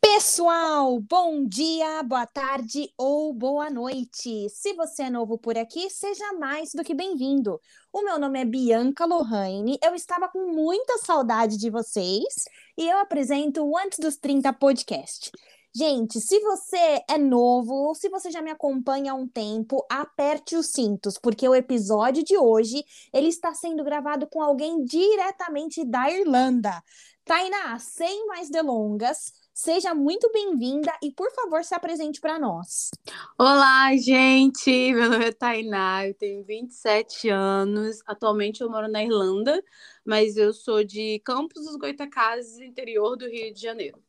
Pessoal, bom dia, boa tarde ou boa noite. Se você é novo por aqui, seja mais do que bem-vindo. O meu nome é Bianca Lohane, eu estava com muita saudade de vocês e eu apresento o Antes dos 30 podcast. Gente, se você é novo ou se você já me acompanha há um tempo, aperte os cintos, porque o episódio de hoje ele está sendo gravado com alguém diretamente da Irlanda. Tainá, sem mais delongas, Seja muito bem-vinda e, por favor, se apresente para nós. Olá, gente! Meu nome é Tainá, eu tenho 27 anos. Atualmente eu moro na Irlanda, mas eu sou de Campos dos Goitacazes, interior do Rio de Janeiro.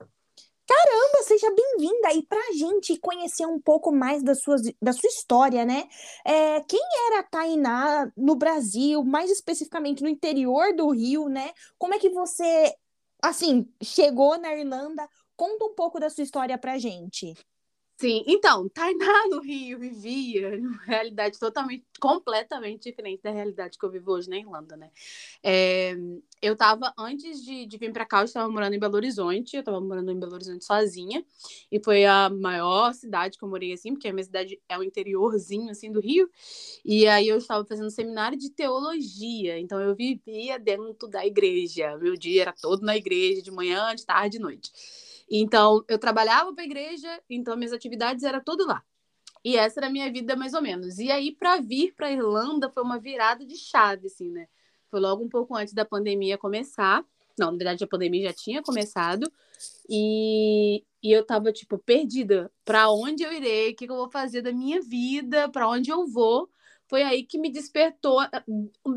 Caramba, seja bem-vinda! E para a gente conhecer um pouco mais da sua, da sua história, né? É, quem era a Tainá no Brasil, mais especificamente no interior do Rio, né? Como é que você, assim, chegou na Irlanda? Conta um pouco da sua história pra gente. Sim, então, Tainá no Rio vivia uma realidade totalmente, completamente diferente da realidade que eu vivo hoje na Irlanda, né? É, eu estava, antes de, de vir para cá, eu estava morando em Belo Horizonte, eu estava morando em Belo Horizonte sozinha, e foi a maior cidade que eu morei, assim, porque a minha cidade é o interiorzinho, assim, do Rio, e aí eu estava fazendo seminário de teologia, então eu vivia dentro da igreja, meu dia era todo na igreja, de manhã, de tarde, de noite. Então, eu trabalhava para a igreja, então minhas atividades eram tudo lá. E essa era a minha vida mais ou menos. E aí para vir para Irlanda foi uma virada de chave assim, né? Foi logo um pouco antes da pandemia começar. Não, na verdade a pandemia já tinha começado. E, e eu tava tipo perdida, para onde eu irei? O que, que eu vou fazer da minha vida? Para onde eu vou? Foi aí que me despertou,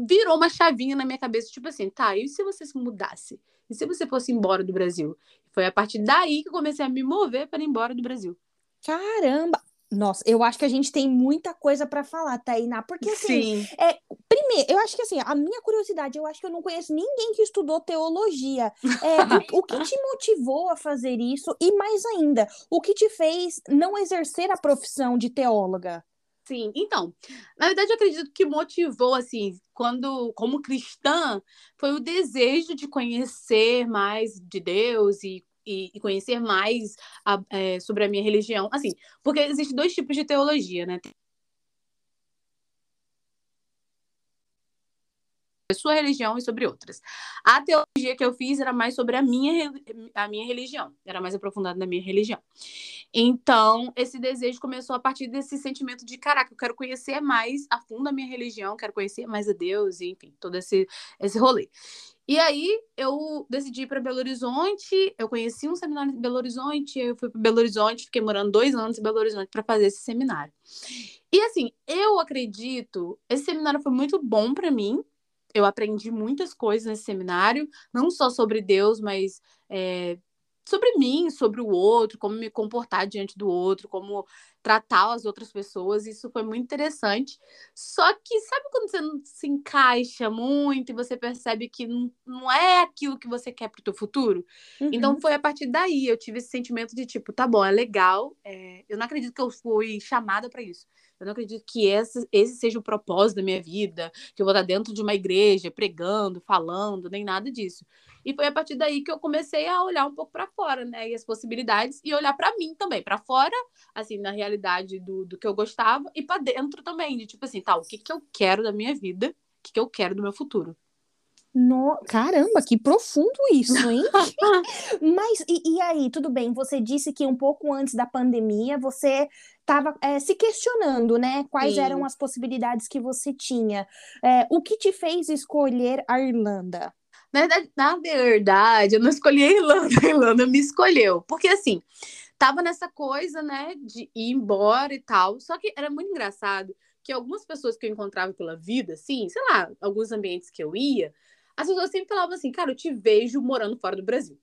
virou uma chavinha na minha cabeça, tipo assim, tá, e se você se mudasse? E se você fosse embora do Brasil? Foi a partir daí que eu comecei a me mover para ir embora do Brasil. Caramba! Nossa, eu acho que a gente tem muita coisa para falar, Tainá, porque assim, Sim. é, primeiro, eu acho que assim, a minha curiosidade, eu acho que eu não conheço ninguém que estudou teologia. É, o, o, que te motivou a fazer isso e mais ainda, o que te fez não exercer a profissão de teóloga? Sim, então, na verdade, eu acredito que motivou, assim, quando, como cristã, foi o desejo de conhecer mais de Deus e e, e conhecer mais a, é, sobre a minha religião. Assim, porque existem dois tipos de teologia, né? sua religião e sobre outras. A teologia que eu fiz era mais sobre a minha, a minha religião, era mais aprofundada na minha religião. Então, esse desejo começou a partir desse sentimento de, caraca, eu quero conhecer mais a fundo a minha religião, quero conhecer mais a Deus, enfim, todo esse, esse rolê. E aí eu decidi ir para Belo Horizonte. Eu conheci um seminário em Belo Horizonte. Eu fui para Belo Horizonte, fiquei morando dois anos em Belo Horizonte para fazer esse seminário. E assim, eu acredito, esse seminário foi muito bom para mim. Eu aprendi muitas coisas nesse seminário, não só sobre Deus, mas é, sobre mim, sobre o outro, como me comportar diante do outro, como tratar as outras pessoas. Isso foi muito interessante. Só que sabe quando você não se encaixa muito e você percebe que não, não é aquilo que você quer para o teu futuro? Então, uhum. Então foi a partir daí eu tive esse sentimento de tipo, tá bom, é legal. É... eu não acredito que eu fui chamada para isso. Eu não acredito que esse, esse seja o propósito da minha vida, que eu vou estar dentro de uma igreja pregando, falando, nem nada disso. E foi a partir daí que eu comecei a olhar um pouco para fora, né? E as possibilidades, e olhar para mim também, para fora, assim, na realidade do, do que eu gostava, e para dentro também, de tipo assim, tá, o que, que eu quero da minha vida, o que, que eu quero do meu futuro. No... Caramba, que profundo isso, hein? Mas, e, e, aí, tudo bem, você disse que um pouco antes da pandemia você estava é, se questionando, né? Quais Sim. eram as possibilidades que você tinha. É, o que te fez escolher a Irlanda? Na verdade, na verdade, eu não escolhi a Irlanda, a Irlanda me escolheu. Porque assim, tava nessa coisa, né, de ir embora e tal. Só que era muito engraçado que algumas pessoas que eu encontrava pela vida, assim, sei lá, alguns ambientes que eu ia, as pessoas sempre falavam assim, cara, eu te vejo morando fora do Brasil.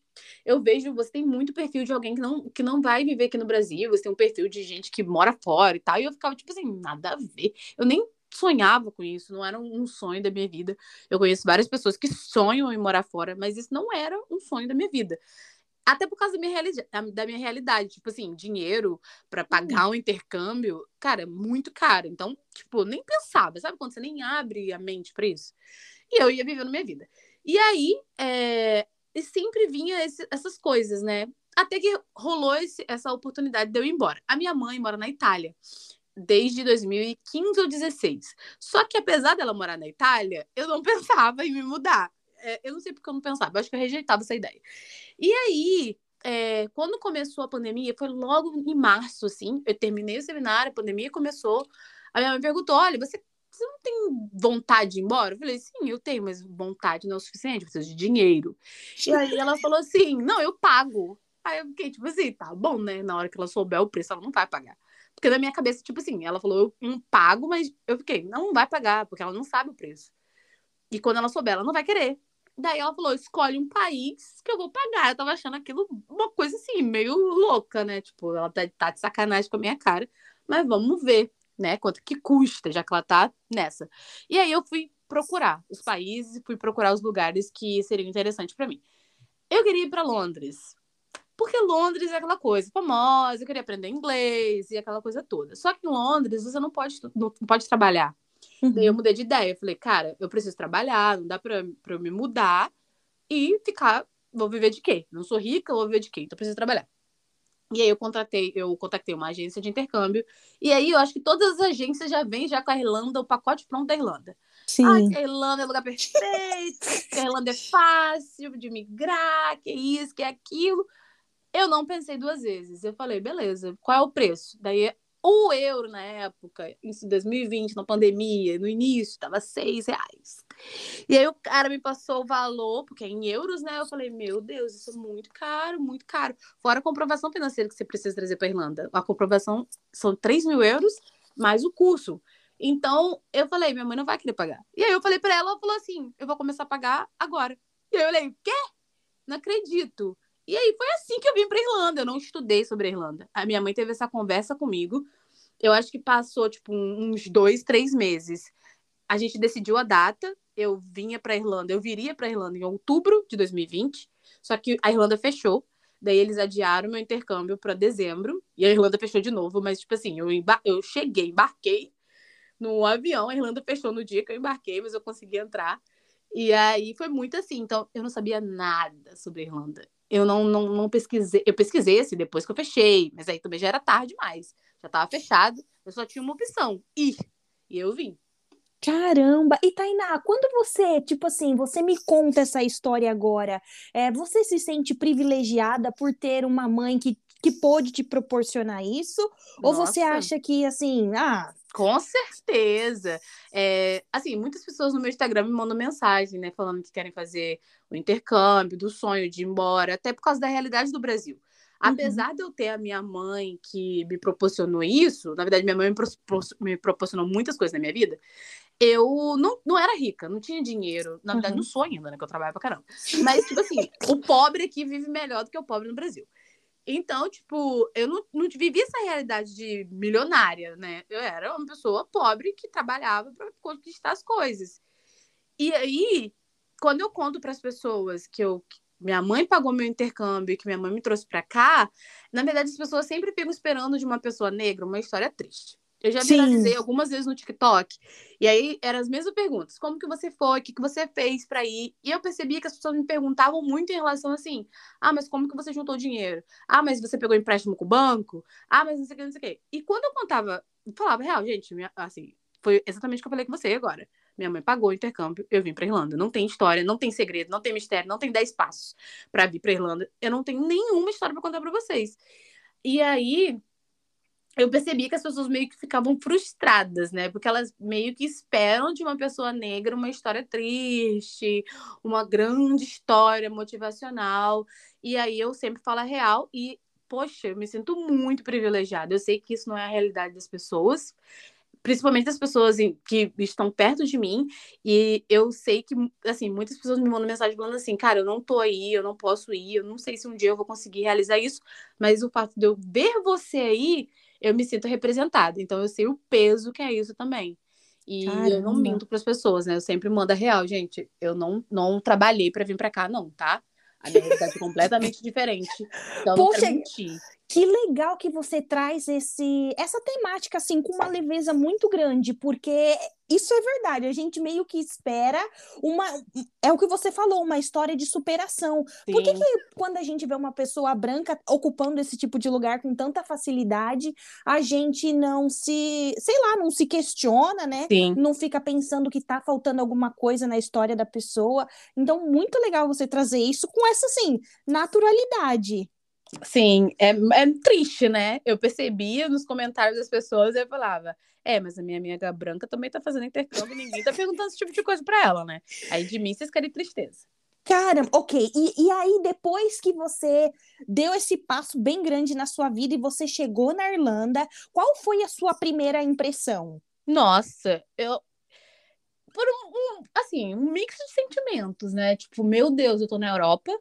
Eu vejo, você tem muito perfil de alguém que não, que não vai viver aqui no Brasil, você tem um perfil de gente que mora fora e tal. E eu ficava, tipo assim, nada a ver. Eu nem sonhava com isso, não era um sonho da minha vida. Eu conheço várias pessoas que sonham em morar fora, mas isso não era um sonho da minha vida. Até por causa da minha, reali da minha realidade. Tipo assim, dinheiro para pagar hum. um intercâmbio, cara, é muito caro. Então, tipo, nem pensava. Sabe quando você nem abre a mente para isso? E eu ia vivendo minha vida. E aí, é... e sempre vinha esse, essas coisas, né? Até que rolou esse, essa oportunidade de eu ir embora. A minha mãe mora na Itália desde 2015 ou 16. Só que apesar dela morar na Itália, eu não pensava em me mudar. É, eu não sei porque eu não pensava, eu acho que eu rejeitava essa ideia. E aí, é, quando começou a pandemia, foi logo em março, assim, eu terminei o seminário, a pandemia começou. A minha mãe perguntou: olha, você, você não tem vontade de ir embora? Eu falei, sim, eu tenho, mas vontade não é o suficiente, eu preciso de dinheiro. E aí ela falou assim: não, eu pago. Aí eu fiquei, tipo assim, tá bom, né? Na hora que ela souber o preço, ela não vai pagar. Porque na minha cabeça, tipo assim, ela falou, eu não pago, mas eu fiquei, não, vai pagar, porque ela não sabe o preço. E quando ela souber, ela não vai querer. Daí ela falou: escolhe um país que eu vou pagar. Eu tava achando aquilo uma coisa assim, meio louca, né? Tipo, ela tá, tá de sacanagem com a minha cara. Mas vamos ver, né? Quanto que custa, já que ela tá nessa. E aí eu fui procurar os países, fui procurar os lugares que seriam interessantes para mim. Eu queria ir para Londres. Porque Londres é aquela coisa famosa, eu queria aprender inglês e aquela coisa toda. Só que em Londres você não pode, não pode trabalhar. Uhum. Daí eu mudei de ideia. Eu falei, cara, eu preciso trabalhar, não dá pra, pra eu me mudar e ficar. Vou viver de quê? Não sou rica, vou viver de quê? Então preciso trabalhar. E aí eu contratei, eu contactei uma agência de intercâmbio. E aí eu acho que todas as agências já vêm já com a Irlanda, o pacote pronto da Irlanda. Sim. Que a Irlanda é lugar perfeito, que a Irlanda é fácil de migrar, que é isso, que é aquilo. Eu não pensei duas vezes. Eu falei, beleza, qual é o preço? Daí o euro na época, em 2020, na pandemia, no início, estava seis reais. E aí o cara me passou o valor, porque é em euros, né? Eu falei, meu Deus, isso é muito caro, muito caro. Fora a comprovação financeira que você precisa trazer para Irlanda. A comprovação são 3 mil euros mais o curso. Então, eu falei, minha mãe não vai querer pagar. E aí eu falei para ela, ela falou assim, eu vou começar a pagar agora. E aí eu falei, quê? Não acredito. E aí foi assim que eu vim para Irlanda. Eu não estudei sobre a Irlanda. A minha mãe teve essa conversa comigo. Eu acho que passou tipo uns dois, três meses. A gente decidiu a data. Eu vinha para Irlanda. Eu viria para Irlanda em outubro de 2020. Só que a Irlanda fechou. Daí eles adiaram meu intercâmbio para dezembro. E a Irlanda fechou de novo. Mas tipo assim, eu, eu cheguei, embarquei no avião. A Irlanda fechou no dia que eu embarquei, mas eu consegui entrar. E aí foi muito assim. Então eu não sabia nada sobre a Irlanda eu não, não, não pesquisei. Eu pesquisei assim depois que eu fechei, mas aí também já era tarde demais. Já estava fechado, eu só tinha uma opção: ir. E eu vim. Caramba! E Tainá, quando você, tipo assim, você me conta essa história agora, é, você se sente privilegiada por ter uma mãe que, que pôde te proporcionar isso? Nossa. Ou você acha que, assim, ah, com certeza. É, assim, muitas pessoas no meu Instagram me mandam mensagem, né? Falando que querem fazer o intercâmbio, do sonho de ir embora, até por causa da realidade do Brasil. Uhum. Apesar de eu ter a minha mãe que me proporcionou isso, na verdade, minha mãe me, pro, me proporcionou muitas coisas na minha vida, eu não, não era rica, não tinha dinheiro. Na verdade, uhum. não sou ainda, né? Que eu trabalho pra caramba. Mas, tipo assim, o pobre aqui vive melhor do que o pobre no Brasil. Então, tipo, eu não, não vivi essa realidade de milionária, né? Eu era uma pessoa pobre que trabalhava para conquistar as coisas. E aí, quando eu conto para as pessoas que eu que minha mãe pagou meu intercâmbio e que minha mãe me trouxe para cá, na verdade as pessoas sempre ficam esperando de uma pessoa negra uma história triste. Eu já viralizei algumas vezes no TikTok. E aí eram as mesmas perguntas. Como que você foi? O que, que você fez para ir? E eu percebia que as pessoas me perguntavam muito em relação assim: ah, mas como que você juntou dinheiro? Ah, mas você pegou empréstimo com o banco? Ah, mas não sei o que, não sei o que. E quando eu contava, falava, real, gente, minha, assim, foi exatamente o que eu falei com você agora. Minha mãe pagou o intercâmbio, eu vim para Irlanda. Não tem história, não tem segredo, não tem mistério, não tem dez passos para vir para Irlanda. Eu não tenho nenhuma história para contar para vocês. E aí, eu percebi que as pessoas meio que ficavam frustradas, né? Porque elas meio que esperam de uma pessoa negra uma história triste, uma grande história motivacional. E aí eu sempre falo a real e, poxa, eu me sinto muito privilegiada. Eu sei que isso não é a realidade das pessoas, principalmente das pessoas que estão perto de mim. E eu sei que, assim, muitas pessoas me mandam mensagem falando assim, cara, eu não tô aí, eu não posso ir, eu não sei se um dia eu vou conseguir realizar isso, mas o fato de eu ver você aí eu me sinto representada. Então eu sei o peso que é isso também. E Caramba. eu não minto para as pessoas, né? Eu sempre mando a real, gente. Eu não, não trabalhei para vir para cá, não, tá? A minha realidade é completamente diferente. Então, mentir. Que legal que você traz esse essa temática assim com uma leveza muito grande, porque isso é verdade. A gente meio que espera uma é o que você falou, uma história de superação. Sim. Por que, que quando a gente vê uma pessoa branca ocupando esse tipo de lugar com tanta facilidade, a gente não se, sei lá, não se questiona, né? Sim. Não fica pensando que tá faltando alguma coisa na história da pessoa. Então, muito legal você trazer isso com essa assim, naturalidade. Sim, é, é triste, né? Eu percebia nos comentários das pessoas e eu falava, é, mas a minha amiga branca também tá fazendo intercâmbio ninguém tá perguntando esse tipo de coisa pra ela, né? Aí de mim vocês querem tristeza. Caramba, ok. E, e aí, depois que você deu esse passo bem grande na sua vida e você chegou na Irlanda, qual foi a sua primeira impressão? Nossa, eu. Por um, um assim, um mix de sentimentos, né? Tipo, meu Deus, eu tô na Europa,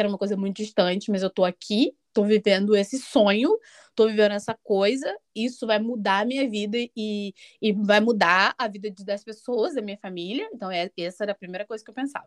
era uma coisa muito distante, mas eu tô aqui, tô vivendo esse sonho, tô vivendo essa coisa, isso vai mudar a minha vida e, e vai mudar a vida das pessoas, da minha família. Então, é, essa era a primeira coisa que eu pensava.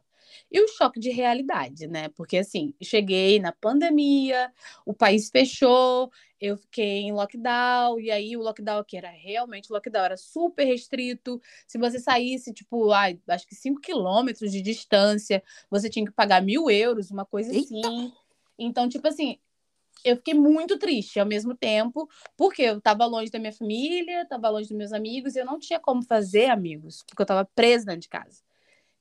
E o choque de realidade, né? Porque, assim, cheguei na pandemia, o país fechou, eu fiquei em lockdown, e aí o lockdown aqui era realmente lockdown, era super restrito. Se você saísse, tipo, ai, acho que 5 quilômetros de distância, você tinha que pagar mil euros, uma coisa assim. Eita. Então, tipo assim, eu fiquei muito triste ao mesmo tempo, porque eu estava longe da minha família, estava longe dos meus amigos, e eu não tinha como fazer amigos, porque eu estava presa dentro de casa.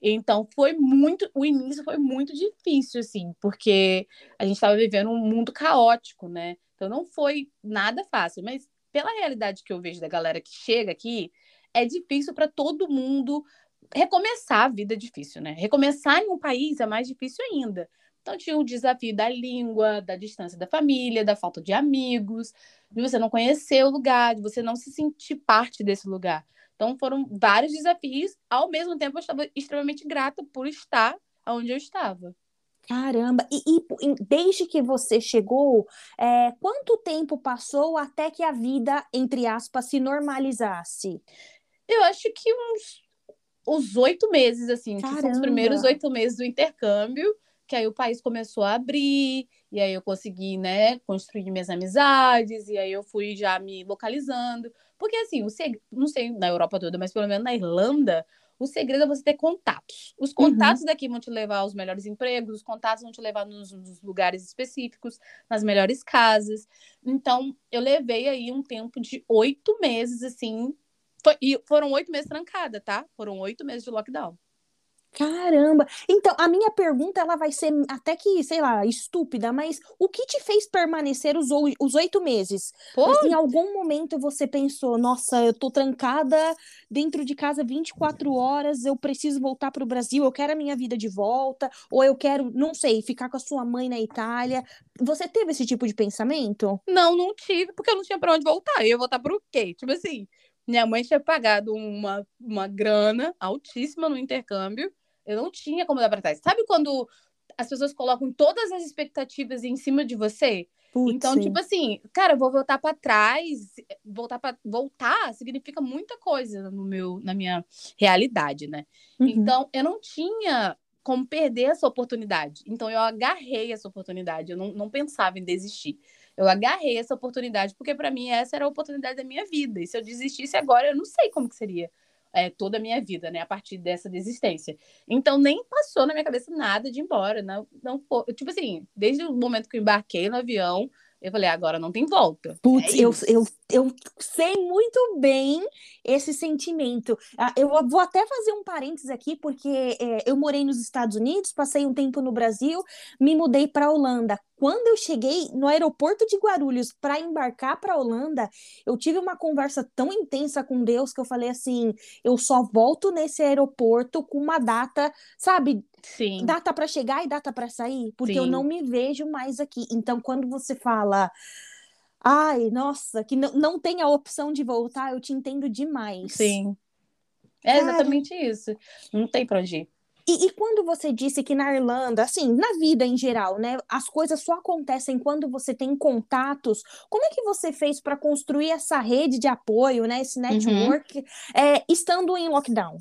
Então foi muito, o início foi muito difícil, assim, porque a gente estava vivendo um mundo caótico, né? Então não foi nada fácil, mas pela realidade que eu vejo da galera que chega aqui, é difícil para todo mundo recomeçar a vida difícil, né? Recomeçar em um país é mais difícil ainda. Então tinha o desafio da língua, da distância da família, da falta de amigos, de você não conhecer o lugar, de você não se sentir parte desse lugar. Então foram vários desafios. Ao mesmo tempo, eu estava extremamente grata por estar onde eu estava. Caramba! E, e desde que você chegou, é, quanto tempo passou até que a vida, entre aspas, se normalizasse? Eu acho que uns os oito meses, assim, Caramba. que são os primeiros oito meses do intercâmbio que aí o país começou a abrir, e aí eu consegui, né, construir minhas amizades, e aí eu fui já me localizando. Porque, assim, o seg... não sei na Europa toda, mas pelo menos na Irlanda, o segredo é você ter contatos. Os uhum. contatos uhum. daqui vão te levar aos melhores empregos, os contatos vão te levar nos, nos, lugares específicos, nas melhores casas. Então, eu levei aí um tempo de oito meses, assim. Foi... e foram oito meses trancada, tá? Foram oito meses de lockdown. Caramba! Então, a minha pergunta ela vai ser até que, sei lá, estúpida, mas o que te fez permanecer os, os oito meses? Pô. Em algum momento você pensou, nossa, eu tô trancada dentro de casa 24 horas, eu preciso voltar para o Brasil, eu quero a minha vida de volta, ou eu quero, não sei, ficar com a sua mãe na Itália. Você teve esse tipo de pensamento? Não, não tive, porque eu não tinha para onde voltar. Eu ia voltar para o quê? Tipo assim, minha mãe tinha pagado uma, uma grana altíssima no intercâmbio eu não tinha como dar para trás. Sabe quando as pessoas colocam todas as expectativas em cima de você? Putz, então, sim. tipo assim, cara, eu vou voltar para trás, voltar para voltar significa muita coisa no meu na minha realidade, né? Uhum. Então, eu não tinha como perder essa oportunidade. Então, eu agarrei essa oportunidade, eu não, não pensava em desistir. Eu agarrei essa oportunidade porque para mim essa era a oportunidade da minha vida. E se eu desistisse agora, eu não sei como que seria é, toda a minha vida, né? A partir dessa desistência. Então, nem passou na minha cabeça nada de ir embora. Não, não, tipo assim, desde o momento que eu embarquei no avião, eu falei, agora não tem volta. Putz, é eu, eu, eu sei muito bem esse sentimento. Ah, eu vou até fazer um parênteses aqui, porque é, eu morei nos Estados Unidos, passei um tempo no Brasil, me mudei para a Holanda. Quando eu cheguei no aeroporto de Guarulhos para embarcar para a Holanda, eu tive uma conversa tão intensa com Deus que eu falei assim: eu só volto nesse aeroporto com uma data, sabe? Sim. Data para chegar e data para sair, porque Sim. eu não me vejo mais aqui. Então, quando você fala ai, nossa, que não, não tem a opção de voltar, eu te entendo demais. Sim. É Cara... exatamente isso. Não tem pra onde ir. E, e, quando você disse que na Irlanda, assim, na vida em geral, né, as coisas só acontecem quando você tem contatos, como é que você fez para construir essa rede de apoio, né, esse uhum. network, uhum. é, estando em lockdown?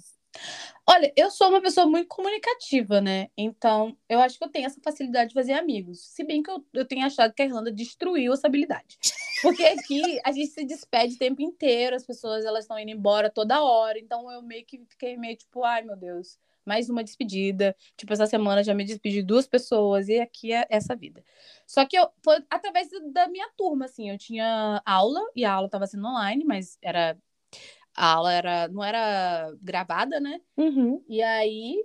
Olha, eu sou uma pessoa muito comunicativa, né? Então, eu acho que eu tenho essa facilidade de fazer amigos. Se bem que eu, eu tenho achado que a Irlanda destruiu essa habilidade. Porque aqui a gente se despede o tempo inteiro, as pessoas elas estão indo embora toda hora. Então, eu meio que fiquei meio tipo, ai meu Deus, mais uma despedida. Tipo, essa semana já me despedi de duas pessoas e aqui é essa vida. Só que eu, foi através da minha turma, assim. Eu tinha aula e a aula estava sendo online, mas era a aula era, não era gravada, né? Uhum. E aí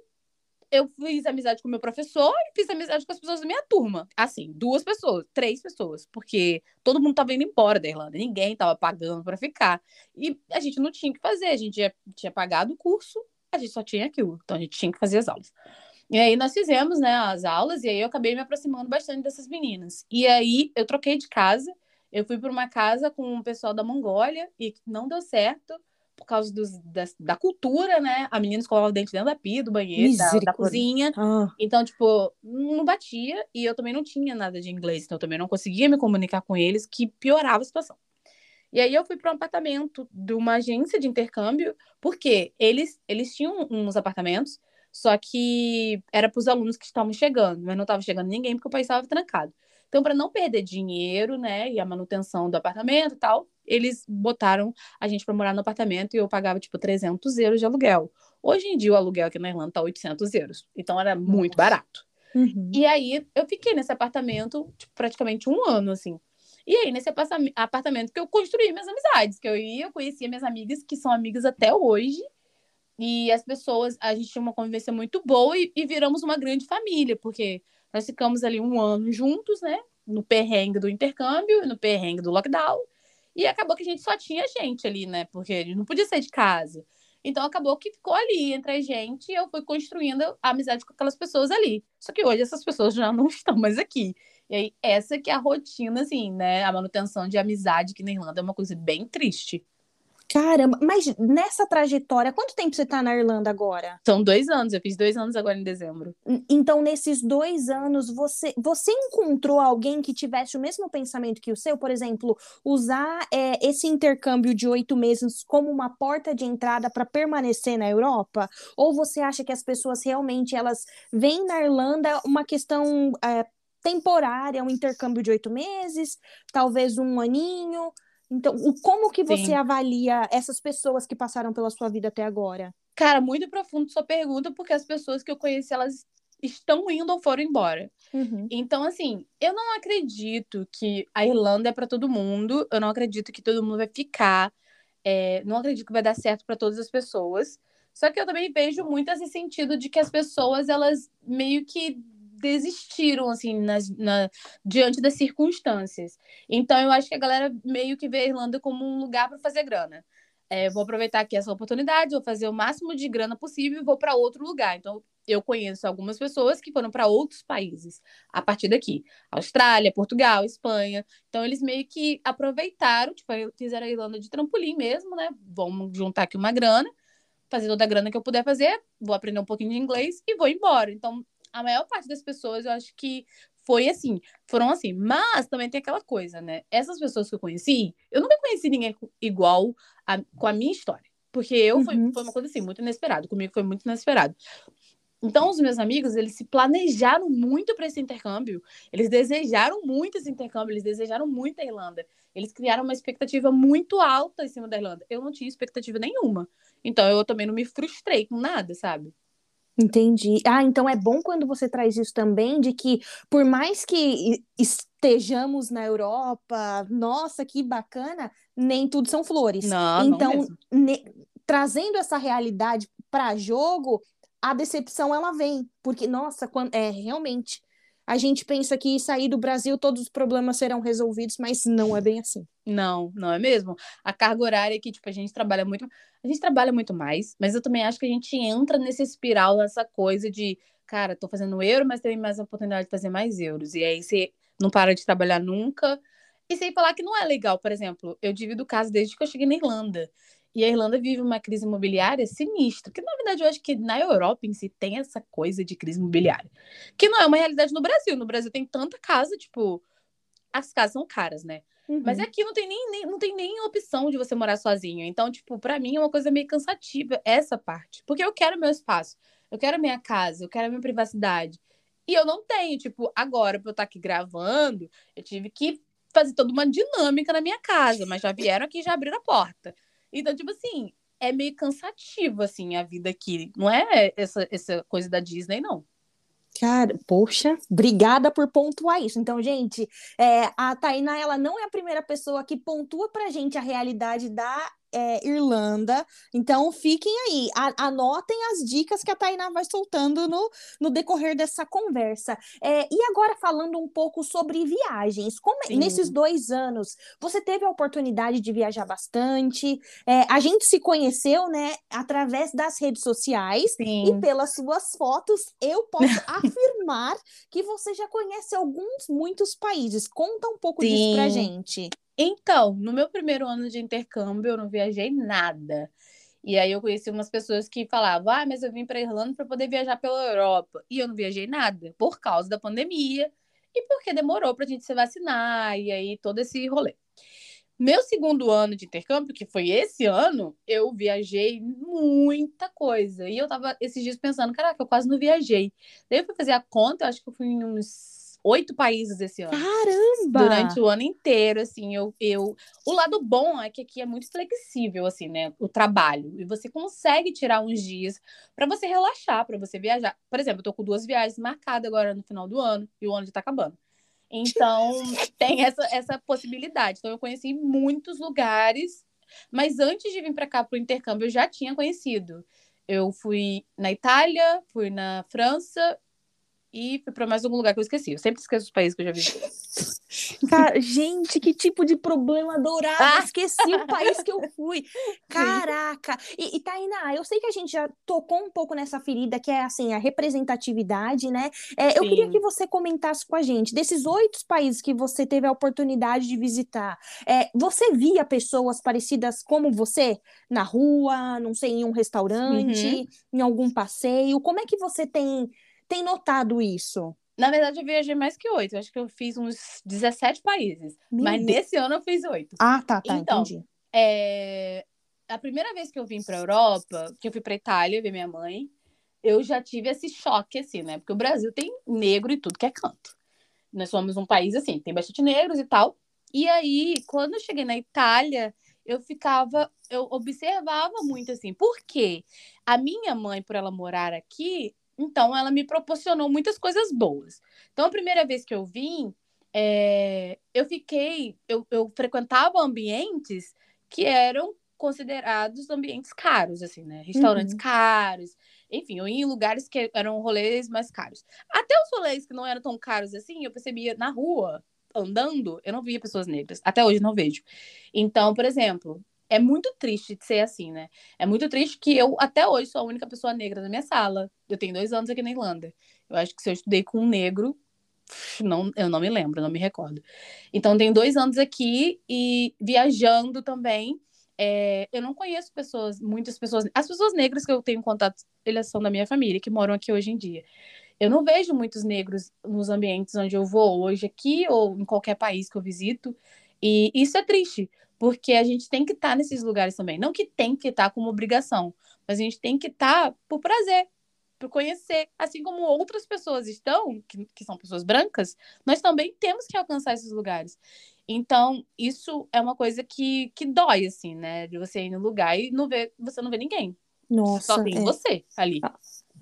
eu fiz amizade com o meu professor e fiz amizade com as pessoas da minha turma. Assim, duas pessoas, três pessoas, porque todo mundo tava indo embora da Irlanda, ninguém tava pagando para ficar. E a gente não tinha que fazer, a gente já tinha pagado o curso, a gente só tinha aquilo, então a gente tinha que fazer as aulas. E aí nós fizemos, né, as aulas e aí eu acabei me aproximando bastante dessas meninas. E aí eu troquei de casa, eu fui para uma casa com o pessoal da Mongólia e não deu certo por causa dos, da, da, cultura, né? A menina escovava o dente dentro da pia, do banheiro, da, da, cozinha. Ah. Então, tipo, não batia. E eu também não tinha nada de inglês. Então, eu também não conseguia me comunicar com eles, que piorava a situação. E aí eu fui para um apartamento de uma agência de intercâmbio, porque eles, eles tinham uns apartamentos, só que era para os alunos que estavam chegando, mas não estava chegando ninguém porque o país estava trancado. Então, para não perder dinheiro, né, e a manutenção do apartamento e tal, eles botaram a gente para morar no apartamento e eu pagava, tipo, 300 euros de aluguel. Hoje em dia, o aluguel aqui na Irlanda tá 800 euros. Então, era muito barato. Uhum. E aí, eu fiquei nesse apartamento, tipo, praticamente um ano, assim. E aí, nesse apartamento que eu construí minhas amizades, que eu ia, eu conhecia minhas amigas, que são amigas até hoje. E as pessoas, a gente tinha uma convivência muito boa e, e viramos uma grande família, porque nós ficamos ali um ano juntos, né? No perrengue do intercâmbio, no perrengue do lockdown. E acabou que a gente só tinha gente ali, né? Porque gente não podia sair de casa. Então acabou que ficou ali entre a gente e eu fui construindo a amizade com aquelas pessoas ali. Só que hoje essas pessoas já não estão mais aqui. E aí, essa que é a rotina, assim, né? A manutenção de amizade aqui na Irlanda é uma coisa bem triste. Caramba, mas nessa trajetória, quanto tempo você está na Irlanda agora? São dois anos, eu fiz dois anos agora em dezembro. Então, nesses dois anos, você, você encontrou alguém que tivesse o mesmo pensamento que o seu? Por exemplo, usar é, esse intercâmbio de oito meses como uma porta de entrada para permanecer na Europa? Ou você acha que as pessoas realmente elas veem na Irlanda uma questão é, temporária, um intercâmbio de oito meses, talvez um aninho? Então, como que você Sim. avalia essas pessoas que passaram pela sua vida até agora? Cara, muito profundo sua pergunta, porque as pessoas que eu conheci, elas estão indo ou foram embora. Uhum. Então, assim, eu não acredito que a Irlanda é para todo mundo, eu não acredito que todo mundo vai ficar, é, não acredito que vai dar certo para todas as pessoas. Só que eu também vejo muito esse sentido de que as pessoas, elas meio que desistiram, assim, nas, na, diante das circunstâncias. Então, eu acho que a galera meio que vê a Irlanda como um lugar para fazer grana. É, vou aproveitar aqui essa oportunidade, vou fazer o máximo de grana possível e vou para outro lugar. Então, eu conheço algumas pessoas que foram para outros países a partir daqui. Austrália, Portugal, Espanha. Então, eles meio que aproveitaram, tipo, fizeram a Irlanda de trampolim mesmo, né? Vamos juntar aqui uma grana, fazer toda a grana que eu puder fazer, vou aprender um pouquinho de inglês e vou embora. Então, a maior parte das pessoas, eu acho que foi assim, foram assim. Mas também tem aquela coisa, né? Essas pessoas que eu conheci, eu nunca conheci ninguém igual a, com a minha história. Porque eu, uhum. foi, foi uma coisa assim, muito inesperado. Comigo foi muito inesperado. Então, os meus amigos, eles se planejaram muito para esse intercâmbio. Eles desejaram muito esse intercâmbio, eles desejaram muito a Irlanda. Eles criaram uma expectativa muito alta em cima da Irlanda. Eu não tinha expectativa nenhuma. Então, eu também não me frustrei com nada, sabe? Entendi. Ah, então é bom quando você traz isso também, de que por mais que estejamos na Europa, nossa, que bacana, nem tudo são flores. Não, então, não ne... trazendo essa realidade para jogo, a decepção ela vem, porque nossa, quando é realmente a gente pensa que sair do Brasil todos os problemas serão resolvidos, mas não é bem assim. Não, não é mesmo. A carga horária que tipo a gente trabalha muito, a gente trabalha muito mais, mas eu também acho que a gente entra nesse espiral, nessa coisa de, cara, tô fazendo euro, mas tem mais oportunidade de fazer mais euros. E aí você não para de trabalhar nunca. E sem falar que não é legal, por exemplo, eu divido o caso desde que eu cheguei na Irlanda. E a Irlanda vive uma crise imobiliária sinistra, que na verdade eu acho que na Europa em si tem essa coisa de crise imobiliária, que não é uma realidade no Brasil. No Brasil tem tanta casa, tipo, as casas são caras, né? Uhum. Mas aqui não tem nem, nem, não tem nem opção de você morar sozinho. Então, tipo, para mim é uma coisa meio cansativa essa parte. Porque eu quero meu espaço, eu quero minha casa, eu quero minha privacidade. E eu não tenho, tipo, agora, pra eu estar aqui gravando, eu tive que fazer toda uma dinâmica na minha casa, mas já vieram aqui e já abriram a porta. Então, tipo assim, é meio cansativo, assim, a vida aqui. Não é essa, essa coisa da Disney, não. Cara, poxa, obrigada por pontuar isso. Então, gente, é, a Tainá, ela não é a primeira pessoa que pontua pra gente a realidade da é, Irlanda. Então, fiquem aí, a, anotem as dicas que a Tainá vai soltando no, no decorrer dessa conversa. É, e agora, falando um pouco sobre viagens, como é, nesses dois anos, você teve a oportunidade de viajar bastante? É, a gente se conheceu, né, através das redes sociais Sim. e pelas suas fotos, eu posso afirmar que você já conhece alguns, muitos países. Conta um pouco Sim. disso pra gente. Então, no meu primeiro ano de intercâmbio, eu não viajei nada. E aí eu conheci umas pessoas que falavam: "Ah, mas eu vim para Irlanda para poder viajar pela Europa". E eu não viajei nada por causa da pandemia e porque demorou para a gente se vacinar e aí todo esse rolê. Meu segundo ano de intercâmbio, que foi esse ano, eu viajei muita coisa. E eu tava esses dias pensando, caraca, eu quase não viajei. Daí eu fui fazer a conta, eu acho que eu fui em uns oito países esse ano. Caramba! Durante o ano inteiro, assim, eu, eu... O lado bom é que aqui é muito flexível, assim, né? O trabalho. E você consegue tirar uns dias para você relaxar, para você viajar. Por exemplo, eu tô com duas viagens marcadas agora no final do ano, e o ano já tá acabando. Então, tem essa, essa possibilidade. Então, eu conheci muitos lugares, mas antes de vir para cá para o intercâmbio, eu já tinha conhecido. Eu fui na Itália, fui na França e fui para mais algum lugar que eu esqueci. Eu sempre esqueço os países que eu já visitei. Cara, gente, que tipo de problema dourado. Ah! Esqueci o país que eu fui. Caraca. E, e Tainá, eu sei que a gente já tocou um pouco nessa ferida, que é assim, a representatividade, né? É, eu queria que você comentasse com a gente, desses oito países que você teve a oportunidade de visitar, é, você via pessoas parecidas como você na rua, não sei, em um restaurante, uhum. em algum passeio? Como é que você tem, tem notado isso? Na verdade, eu viajei mais que oito. Acho que eu fiz uns 17 países. Meu mas Deus. nesse ano eu fiz oito. Ah, tá, tá, então, entendi. É... A primeira vez que eu vim pra Europa, que eu fui pra Itália ver minha mãe, eu já tive esse choque, assim, né? Porque o Brasil tem negro e tudo que é canto. Nós somos um país, assim, tem bastante negros e tal. E aí, quando eu cheguei na Itália, eu ficava, eu observava muito assim, por quê? A minha mãe, por ela morar aqui, então, ela me proporcionou muitas coisas boas. Então, a primeira vez que eu vim, é, eu fiquei, eu, eu frequentava ambientes que eram considerados ambientes caros, assim, né? Restaurantes uhum. caros, enfim, eu ia em lugares que eram rolês mais caros. Até os rolês que não eram tão caros assim, eu percebia na rua, andando, eu não via pessoas negras. Até hoje não vejo. Então, por exemplo, é muito triste de ser assim, né? É muito triste que eu, até hoje, sou a única pessoa negra na minha sala. Eu tenho dois anos aqui na Irlanda. Eu acho que se eu estudei com um negro, não, eu não me lembro, não me recordo. Então, tenho dois anos aqui e viajando também. É, eu não conheço pessoas, muitas pessoas. As pessoas negras que eu tenho contato, elas são da minha família, que moram aqui hoje em dia. Eu não vejo muitos negros nos ambientes onde eu vou hoje, aqui ou em qualquer país que eu visito. E isso é triste, porque a gente tem que estar tá nesses lugares também. Não que tem que estar tá como obrigação, mas a gente tem que estar tá por prazer, por conhecer. Assim como outras pessoas estão, que, que são pessoas brancas, nós também temos que alcançar esses lugares. Então, isso é uma coisa que, que dói, assim, né? De você ir no lugar e não ver, você não vê ninguém. Nossa, Só tem é. você ali.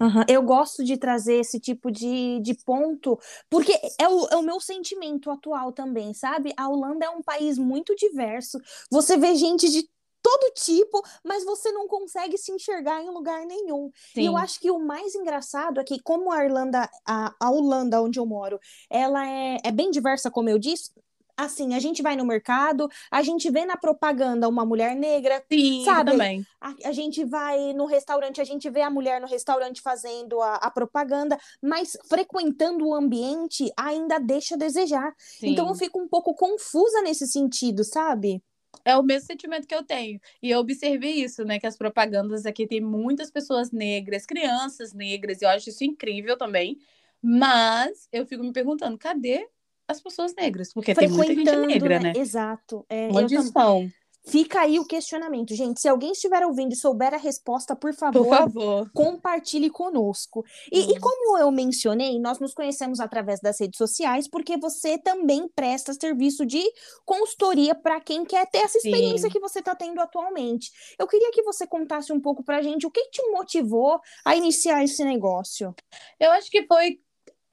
Uhum. Eu gosto de trazer esse tipo de, de ponto, porque é o, é o meu sentimento atual também, sabe? A Holanda é um país muito diverso. Você vê gente de todo tipo, mas você não consegue se enxergar em lugar nenhum. Sim. E eu acho que o mais engraçado é que, como a Irlanda, a, a Holanda, onde eu moro, ela é, é bem diversa, como eu disse, assim, a gente vai no mercado, a gente vê na propaganda uma mulher negra, Sim, sabe? Também. A, a, gente vai no restaurante, a gente vê a mulher no restaurante fazendo a, a propaganda, mas frequentando o ambiente ainda deixa a desejar. Sim. Então eu fico um pouco confusa nesse sentido, sabe? É o mesmo sentimento que eu tenho. E eu observei isso, né? Que as propagandas aqui tem muitas pessoas negras, crianças negras, e eu acho isso incrível também. Mas eu fico me perguntando, cadê as pessoas negras, porque tem muita gente negra, né? né? Exato. É, Onde estão? Fica aí o questionamento, gente. Se alguém estiver ouvindo e souber a resposta, por favor, Por favor. compartilhe conosco. E, e como eu mencionei, nós nos conhecemos através das redes sociais, porque você também presta serviço de consultoria para quem quer ter essa experiência Sim. que você está tendo atualmente. Eu queria que você contasse um pouco para a gente o que te motivou a iniciar esse negócio. Eu acho que foi.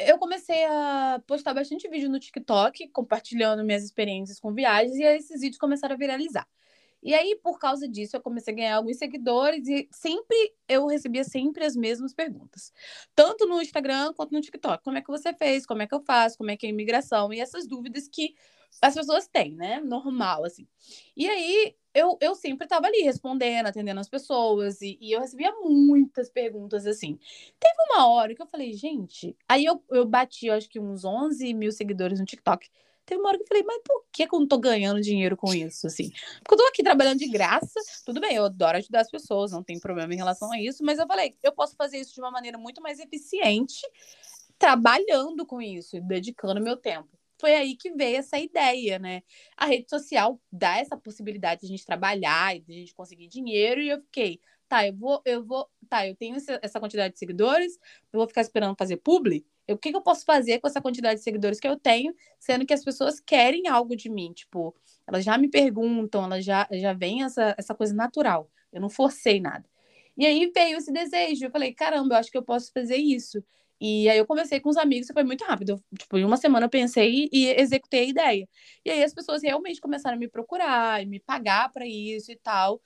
Eu comecei a postar bastante vídeo no TikTok, compartilhando minhas experiências com viagens, e esses vídeos começaram a viralizar. E aí, por causa disso, eu comecei a ganhar alguns seguidores e sempre eu recebia sempre as mesmas perguntas. Tanto no Instagram quanto no TikTok. Como é que você fez? Como é que eu faço? Como é que é a imigração? E essas dúvidas que as pessoas têm, né? Normal, assim. E aí, eu, eu sempre estava ali respondendo, atendendo as pessoas, e, e eu recebia muitas perguntas assim. Teve uma hora que eu falei, gente. Aí eu, eu bati, eu acho que uns 11 mil seguidores no TikTok. Teve uma hora que eu falei, mas por que, que eu não tô ganhando dinheiro com isso, assim? Porque eu tô aqui trabalhando de graça, tudo bem, eu adoro ajudar as pessoas, não tem problema em relação a isso, mas eu falei, eu posso fazer isso de uma maneira muito mais eficiente, trabalhando com isso, dedicando meu tempo. Foi aí que veio essa ideia, né? A rede social dá essa possibilidade de a gente trabalhar e de a gente conseguir dinheiro, e eu fiquei, tá, eu vou, eu vou, tá, eu tenho essa quantidade de seguidores, eu vou ficar esperando fazer publi? Eu- O que, que eu posso fazer com essa quantidade de seguidores que eu tenho, sendo que as pessoas querem algo de mim? Tipo, elas já me perguntam, elas já, já vem essa, essa coisa natural. Eu não forcei nada. E aí veio esse desejo. Eu falei, caramba, eu acho que eu posso fazer isso. E aí eu conversei com os amigos e foi muito rápido. Eu, tipo, em uma semana eu pensei e executei a ideia. E aí as pessoas realmente começaram a me procurar e me pagar para isso e tal.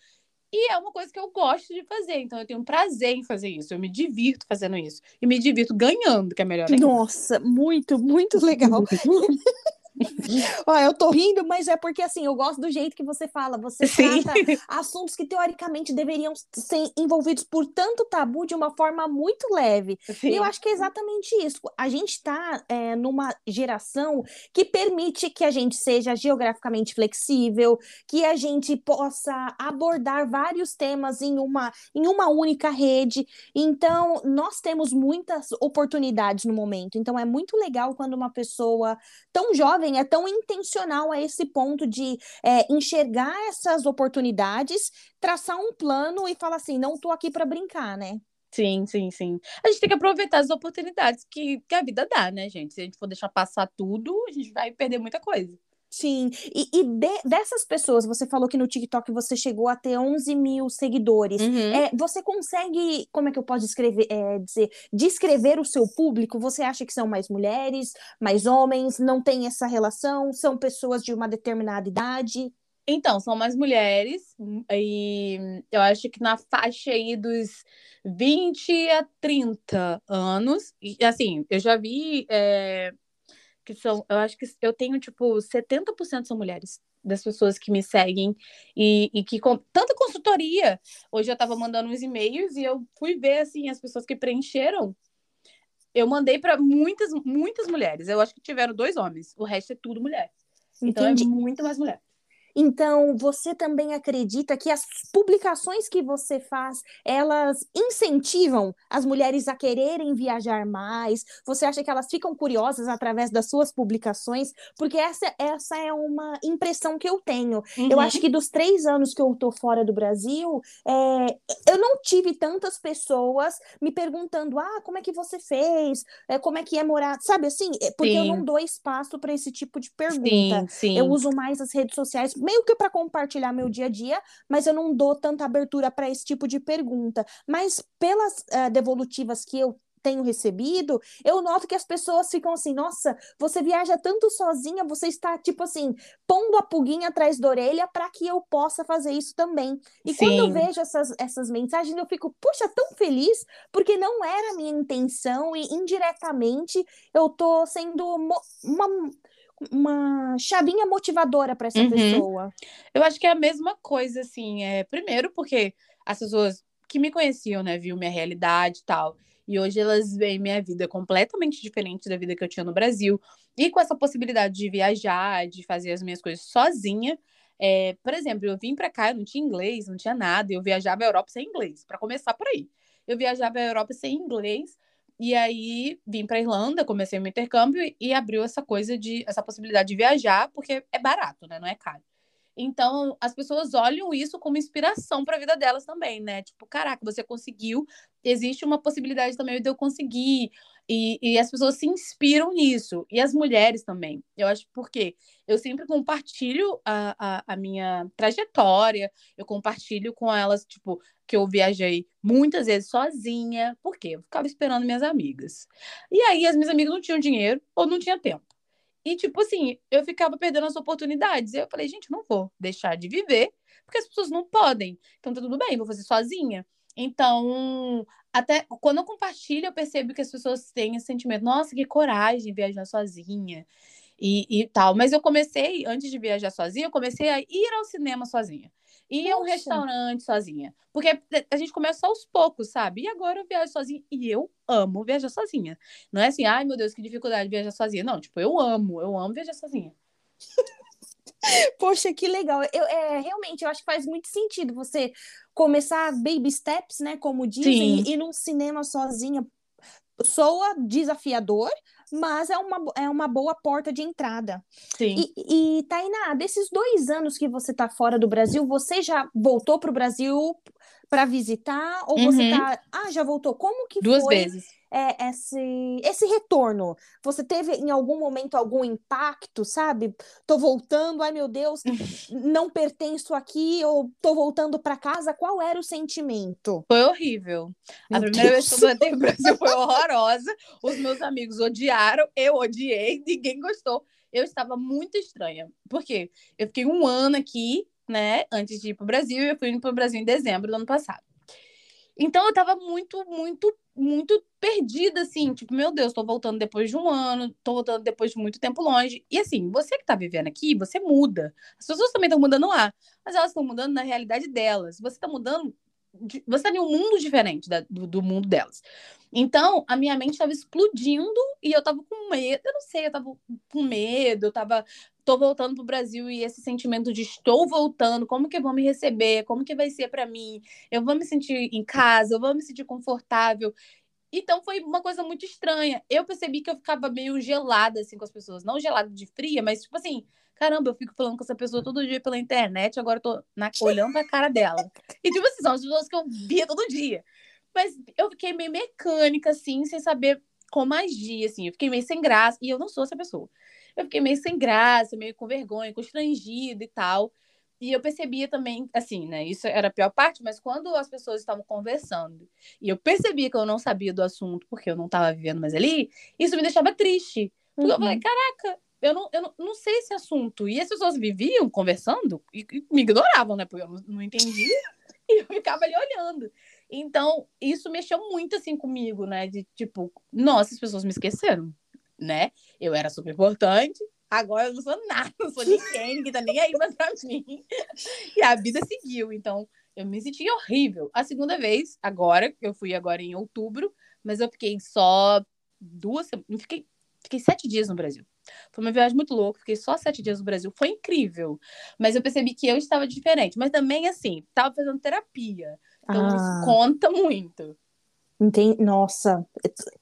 E é uma coisa que eu gosto de fazer, então eu tenho prazer em fazer isso. Eu me divirto fazendo isso. E me divirto ganhando, que é melhor ainda. Nossa, muito, muito legal. Ó, eu tô rindo, mas é porque assim, eu gosto do jeito que você fala. Você Sim. trata assuntos que teoricamente deveriam ser envolvidos por tanto tabu de uma forma muito leve. Sim. E eu acho que é exatamente isso. A gente está numa geração que permite que a gente seja geograficamente flexível, que a gente possa abordar vários temas em uma, em uma única rede. Então, nós temos muitas oportunidades no momento. Então, é muito legal quando uma pessoa tão jovem é tão intencional a esse ponto de é, enxergar essas oportunidades, traçar um plano e falar assim: não tô aqui para brincar, né? Sim, sim, sim. A gente tem que aproveitar as oportunidades que, que a vida dá, né, gente? Se a gente for deixar passar tudo, a gente vai perder muita coisa. Sim, e, e de- dessas pessoas, você falou que no TikTok você chegou a ter 11 mil seguidores. Uhum. É, você consegue, como é que eu posso descrever, é, dizer, descrever o seu público? Você acha que são mais mulheres, mais homens? Não tem essa relação? São pessoas de uma determinada idade? Então, são mais mulheres, e eu acho que na faixa aí dos 20 a 30 anos. E assim, eu já vi é, que são, eu acho que eu tenho tipo 70% são mulheres das pessoas que me seguem e, e que com tanta consultoria. Hoje eu tava mandando uns e-mails e eu fui ver assim as pessoas que preencheram. Eu mandei para muitas, muitas mulheres. Eu acho que tiveram dois homens. O resto é tudo mulher. Então Entendi. é muito mais mulher. Então, você também acredita que as publicações que você faz, elas incentivam as mulheres a quererem viajar mais? Você acha que elas ficam curiosas através das suas publicações? Porque essa, essa é uma impressão que eu tenho. Eu Uhum. acho que dos três anos que eu tô fora do Brasil, é, eu não tive tantas pessoas me perguntando: ah, como é que você fez? É, como é que é morar? Sabe assim? É, Porque eu Sim. não dou espaço para esse tipo de pergunta. Sim, sim. Eu uso mais as redes sociais, meio que para compartilhar meu dia a dia, mas eu não dou tanta abertura para esse tipo de pergunta. Mas pelas eh, devolutivas que eu tenho recebido, eu noto que as pessoas ficam assim: nossa, você viaja tanto sozinha, você está, tipo assim, pondo a pulguinha atrás da orelha para que eu possa fazer isso também. E quando eu Sim. vejo essas, essas mensagens, eu fico, puxa, tão feliz, porque não era a minha intenção e indiretamente eu tô sendo uma, uma chavinha motivadora para essa Uhum. pessoa. Eu acho que é a mesma coisa, assim. É, primeiro, porque as pessoas que me conheciam, né, viu minha realidade e tal. E hoje elas veem minha vida completamente diferente da vida que eu tinha no Brasil. E com essa possibilidade de viajar, de fazer as minhas coisas sozinha. É, por exemplo, eu vim pra cá, eu não tinha inglês, não tinha nada. Eu viajava a Europa sem inglês, pra começar por aí. Eu viajava a Europa sem inglês e aí vim para Irlanda, comecei meu intercâmbio e abriu essa coisa de essa possibilidade de viajar, porque é barato, né? Não é caro. Então, as pessoas olham isso como inspiração para a vida delas também, né? Tipo, caraca, você conseguiu, existe uma possibilidade também de eu conseguir. E, e as pessoas se inspiram nisso. E as mulheres também. Eu acho porque eu sempre compartilho a, a, a minha trajetória, eu compartilho com elas, tipo, que eu viajei muitas vezes sozinha. Por quê? Eu ficava esperando minhas amigas. E aí as minhas amigas não tinham dinheiro ou não tinham tempo. E, tipo assim, eu ficava perdendo as oportunidades. Eu falei, gente, não vou deixar de viver, porque as pessoas não podem. Então, tá tudo bem, vou fazer sozinha. Então, até quando eu compartilho, eu percebo que as pessoas têm esse sentimento, nossa, que coragem viajar sozinha e, e tal. Mas eu comecei, antes de viajar sozinha, eu comecei a ir ao cinema sozinha. Ir a um restaurante sozinha. Porque a gente começa aos poucos, sabe? E agora eu viajo sozinha. E eu amo viajar sozinha. Não é assim, ai meu Deus, que dificuldade viajar sozinha. Não, tipo, eu amo, eu amo viajar sozinha. Poxa, que legal. Eu, é, realmente, eu acho que faz muito sentido você começar baby steps, né? Como dizem, Sim. ir num cinema sozinha. Soa desafiador, mas é uma, é uma boa porta de entrada. Sim. E, e Tainá, desses dois anos que você está fora do Brasil, você já voltou para o Brasil para visitar? Ou uhum. você tá. Ah, já voltou. Como que Duas foi vezes. É, esse, esse retorno? Você teve em algum momento algum impacto, sabe? Tô voltando, ai meu Deus, não pertenço aqui, ou tô voltando para casa. Qual era o sentimento? Foi horrível. Meu a primeira Deus. vez que eu voltei pro Brasil foi horrorosa. Os meus amigos odiaram, eu odiei, ninguém gostou. Eu estava muito estranha. Por quê? Eu fiquei um ano aqui né, antes de ir para o Brasil, e eu fui para o Brasil em dezembro do ano passado. Então eu tava muito, muito, muito perdida, assim, tipo, meu Deus, tô voltando depois de um ano, tô voltando depois de muito tempo longe. E assim, você que tá vivendo aqui, você muda. As pessoas também estão mudando lá, mas elas estão mudando na realidade delas. Você tá mudando, você tá em um mundo diferente da, do, do mundo delas. Então, a minha mente estava explodindo e eu tava com medo, eu não sei, eu tava com medo, eu tava tô voltando pro Brasil e esse sentimento de estou voltando, como que vão me receber, como que vai ser para mim, eu vou me sentir em casa, eu vou me sentir confortável. Então foi uma coisa muito estranha. Eu percebi que eu ficava meio gelada assim com as pessoas, não gelada de fria, mas tipo assim, caramba, eu fico falando com essa pessoa todo dia pela internet, agora eu tô na, olhando pra cara dela. E tipo assim, são as pessoas que eu via todo dia. Mas eu fiquei meio mecânica assim, sem saber como agir assim, eu fiquei meio sem graça e eu não sou essa pessoa eu fiquei meio sem graça, meio com vergonha, constrangida e tal. E eu percebia também, assim, né? Isso era a pior parte, mas quando as pessoas estavam conversando e eu percebia que eu não sabia do assunto porque eu não estava vivendo mais ali, isso me deixava triste. Porque uhum. eu falei, caraca, eu não, eu não, não sei esse assunto. E as pessoas viviam conversando e, e me ignoravam, né? Porque eu não, não entendia e eu ficava ali olhando. Então, isso mexeu muito, assim, comigo, né? De tipo, nossa, as pessoas me esqueceram né? Eu era super importante, agora eu não sou nada, não sou ninguém, ninguém tá nem aí mais pra mim. E a vida seguiu, então eu me senti horrível. A segunda vez, agora, eu fui agora em outubro, mas eu fiquei só duas semanas, fiquei, fiquei sete dias no Brasil. Foi uma viagem muito louca, fiquei só sete dias no Brasil, foi incrível. Mas eu percebi que eu estava diferente. Mas também, assim, estava fazendo terapia. Então, ah. isso conta muito. Entendi. Nossa,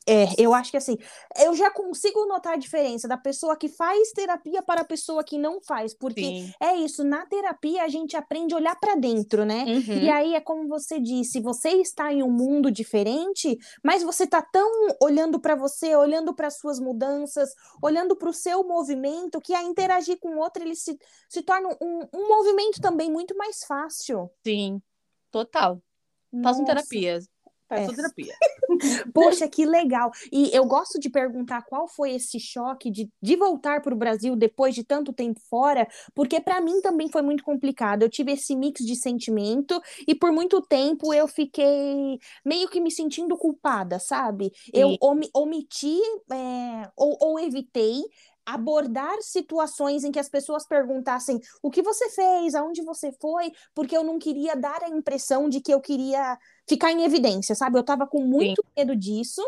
é, eu acho que assim, eu já consigo notar a diferença da pessoa que faz terapia para a pessoa que não faz, porque Sim. é isso, na terapia a gente aprende a olhar para dentro, né? Uhum. E aí é como você disse, você está em um mundo diferente, mas você tá tão olhando para você, olhando para suas mudanças, olhando para o seu movimento, que a interagir com o outro ele se, se torna um, um movimento também muito mais fácil. Sim, total. Façam terapias Faz é. terapia. Poxa, que legal. E eu gosto de perguntar qual foi esse choque de, de voltar para o Brasil depois de tanto tempo fora, porque para mim também foi muito complicado. Eu tive esse mix de sentimento e por muito tempo eu fiquei meio que me sentindo culpada, sabe? Eu omiti é, ou, ou evitei abordar situações em que as pessoas perguntassem o que você fez, aonde você foi, porque eu não queria dar a impressão de que eu queria ficar em evidência, sabe? Eu tava com muito Sim. medo disso.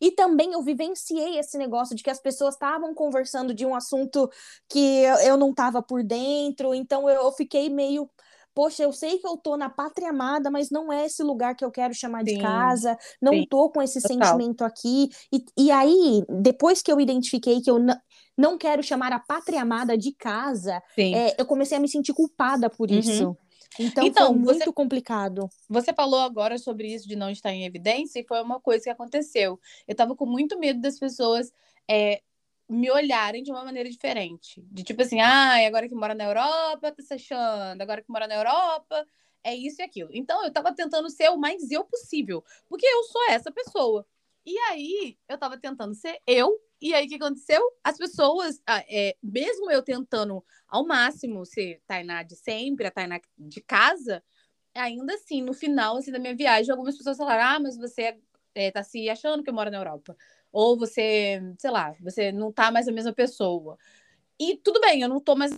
E também eu vivenciei esse negócio de que as pessoas estavam conversando de um assunto que eu não estava por dentro, então eu fiquei meio poxa, eu sei que eu tô na pátria amada, mas não é esse lugar que eu quero chamar Sim, de casa, não sim, tô com esse total. sentimento aqui. E, e aí, depois que eu identifiquei que eu não, não quero chamar a pátria amada de casa, é, eu comecei a me sentir culpada por Uhum. isso. Então, Então, foi você- muito complicado. Você falou agora sobre isso de não estar em evidência e foi uma coisa que aconteceu. Eu tava com muito medo das pessoas é, me olharem de uma maneira diferente. De tipo assim, ah, agora que mora na Europa, tá se achando. Agora que mora na Europa, é isso e aquilo. Então eu tava tentando ser o mais eu possível. Porque eu sou essa pessoa. E aí eu tava tentando ser eu. E aí o que aconteceu? As pessoas, ah, é, mesmo eu tentando ao máximo ser Tainá de sempre, a Tainá de casa, ainda assim, no final assim, da minha viagem, algumas pessoas falaram: ah, mas você é, tá se achando que mora na Europa. Ou você, sei lá, você não tá mais a mesma pessoa. E tudo bem, eu não tô mais.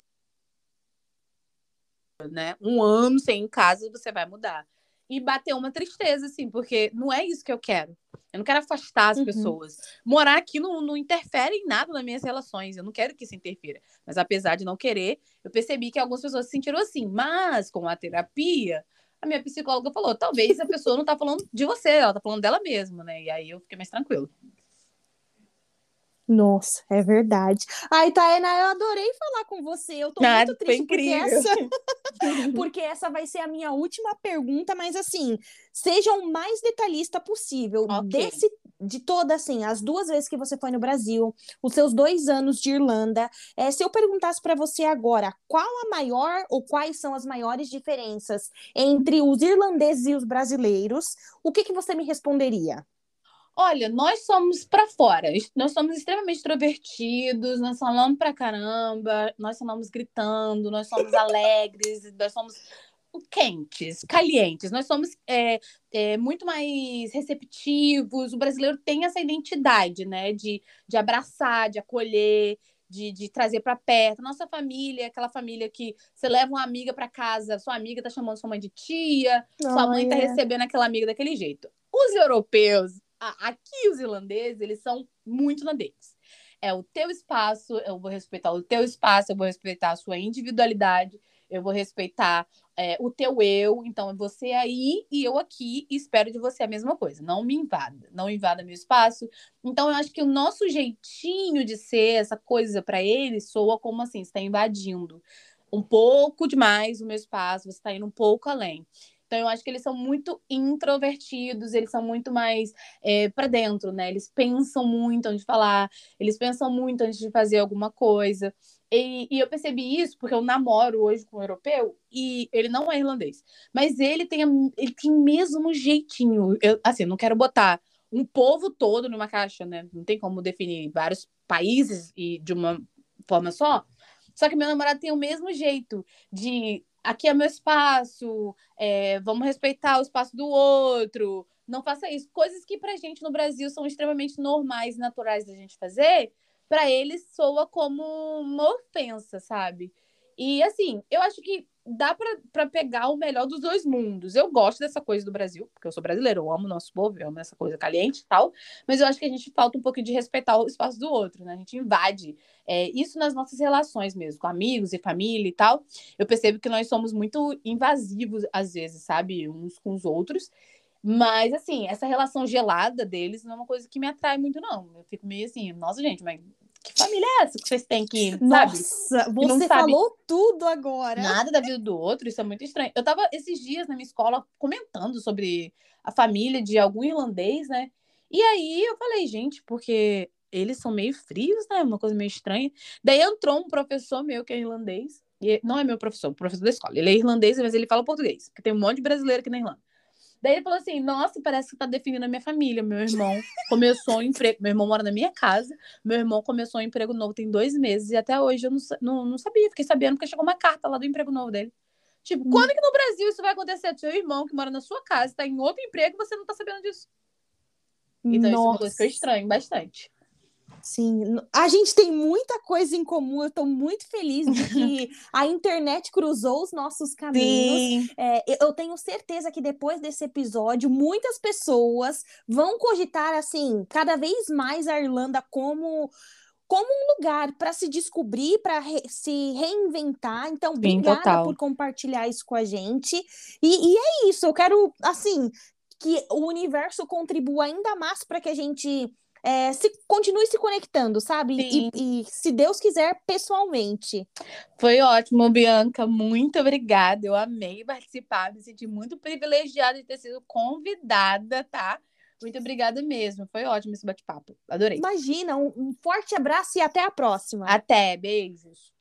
Né? Um ano sem em casa, você vai mudar. E bateu uma tristeza, assim, porque não é isso que eu quero. Eu não quero afastar as Uhum. pessoas. Morar aqui não, não interfere em nada nas minhas relações. Eu não quero que isso interfira. Mas apesar de não querer, eu percebi que algumas pessoas se sentiram assim. Mas com a terapia, a minha psicóloga falou: talvez a pessoa não tá falando de você, ela tá falando dela mesma, né? E aí eu fiquei mais tranquilo. Nossa, é verdade. Ai, Taena, eu adorei falar com você. Eu tô Ah, muito triste porque essa, porque essa vai ser a minha última pergunta, mas assim, seja o mais detalhista possível Ok. desse de toda assim, as duas vezes que você foi no Brasil, os seus dois anos de Irlanda. É, se eu perguntasse para você agora, qual a maior ou quais são as maiores diferenças entre os irlandeses e os brasileiros, o que que você me responderia? Olha, nós somos pra fora. Nós somos extremamente extrovertidos, nós falamos pra caramba, nós falamos gritando, nós somos alegres, nós somos quentes, calientes. Nós somos é, é, muito mais receptivos. O brasileiro tem essa identidade, né? De, de abraçar, de acolher, de, de trazer para perto. Nossa família é aquela família que você leva uma amiga para casa, sua amiga tá chamando sua mãe de tia, sua mãe tá Olha. recebendo aquela amiga daquele jeito. Os europeus, aqui os irlandeses, eles são muito na deles. É o teu espaço, eu vou respeitar o teu espaço, eu vou respeitar a sua individualidade, eu vou respeitar é, o teu eu. Então, é você aí e eu aqui, e espero de você a mesma coisa. Não me invada, não invada meu espaço. Então, eu acho que o nosso jeitinho de ser, essa coisa para eles, soa como assim: está invadindo um pouco demais o meu espaço, você está indo um pouco além. Então, eu acho que eles são muito introvertidos, eles são muito mais é, para dentro, né? Eles pensam muito antes de falar, eles pensam muito antes de fazer alguma coisa. E, e eu percebi isso porque eu namoro hoje com um europeu e ele não é irlandês, mas ele tem, ele tem mesmo jeitinho. Eu, assim, não quero botar um povo todo numa caixa, né? Não tem como definir vários países e de uma forma só. Só que meu namorado tem o mesmo jeito de aqui é meu espaço, é, vamos respeitar o espaço do outro, não faça isso. Coisas que pra gente no Brasil são extremamente normais, naturais da gente fazer, pra eles soa como uma ofensa, sabe? E assim, eu acho que dá pra pegar o melhor dos dois mundos. Eu gosto dessa coisa do Brasil, porque eu sou brasileira, eu amo o nosso povo, eu amo essa coisa caliente e tal, mas eu acho que a gente falta um pouquinho de respeitar o espaço do outro, né? A gente invade é, isso nas nossas relações mesmo, com amigos e família e tal. Eu percebo que nós somos muito invasivos às vezes, sabe? Uns com os outros. Mas, assim, essa relação gelada deles não é uma coisa que me atrai muito, não. Eu fico meio assim, nossa, gente, mas que família é essa que vocês têm que, sabe? Nossa, você sabe falou tudo agora. Nada da vida do outro, isso é muito estranho. Eu tava esses dias na minha escola comentando sobre a família de algum irlandês, né? E aí eu falei, gente, porque eles são meio frios, né? Uma coisa meio estranha. Daí entrou um professor meu que é irlandês. E não é meu professor, professor da escola. Ele é irlandês, mas ele fala português, porque tem um monte de brasileiro aqui na Irlanda. Daí ele falou assim: Nossa, parece que tá definindo a minha família. Meu irmão começou um emprego. Meu irmão mora na minha casa. Meu irmão começou um emprego novo tem dois meses. E até hoje eu não, não, não sabia. Fiquei sabendo porque chegou uma carta lá do emprego novo dele. Tipo, Hum. quando que no Brasil isso vai acontecer? Seu irmão que mora na sua casa, tá em outro emprego e você não tá sabendo disso. Então isso é uma coisa que eu estranho bastante. Sim, a gente tem muita coisa em comum. Eu estou muito feliz de que a internet cruzou os nossos caminhos. É, eu- tenho certeza que depois desse episódio, muitas pessoas vão cogitar assim, cada vez mais a Irlanda como como um lugar para se descobrir, para re se reinventar. Então, obrigada por compartilhar isso com a gente. E, e é isso, eu quero, assim, que o universo contribua ainda mais para que a gente é, se, continue se conectando, sabe? E, e, se Deus quiser, pessoalmente. Foi ótimo, Bianca. Muito obrigada. Eu amei participar, me senti muito privilegiada de ter sido convidada, tá? Muito obrigada mesmo. Foi ótimo esse bate-papo. Adorei. Imagina, um, um forte abraço e até a próxima. Até, beijos.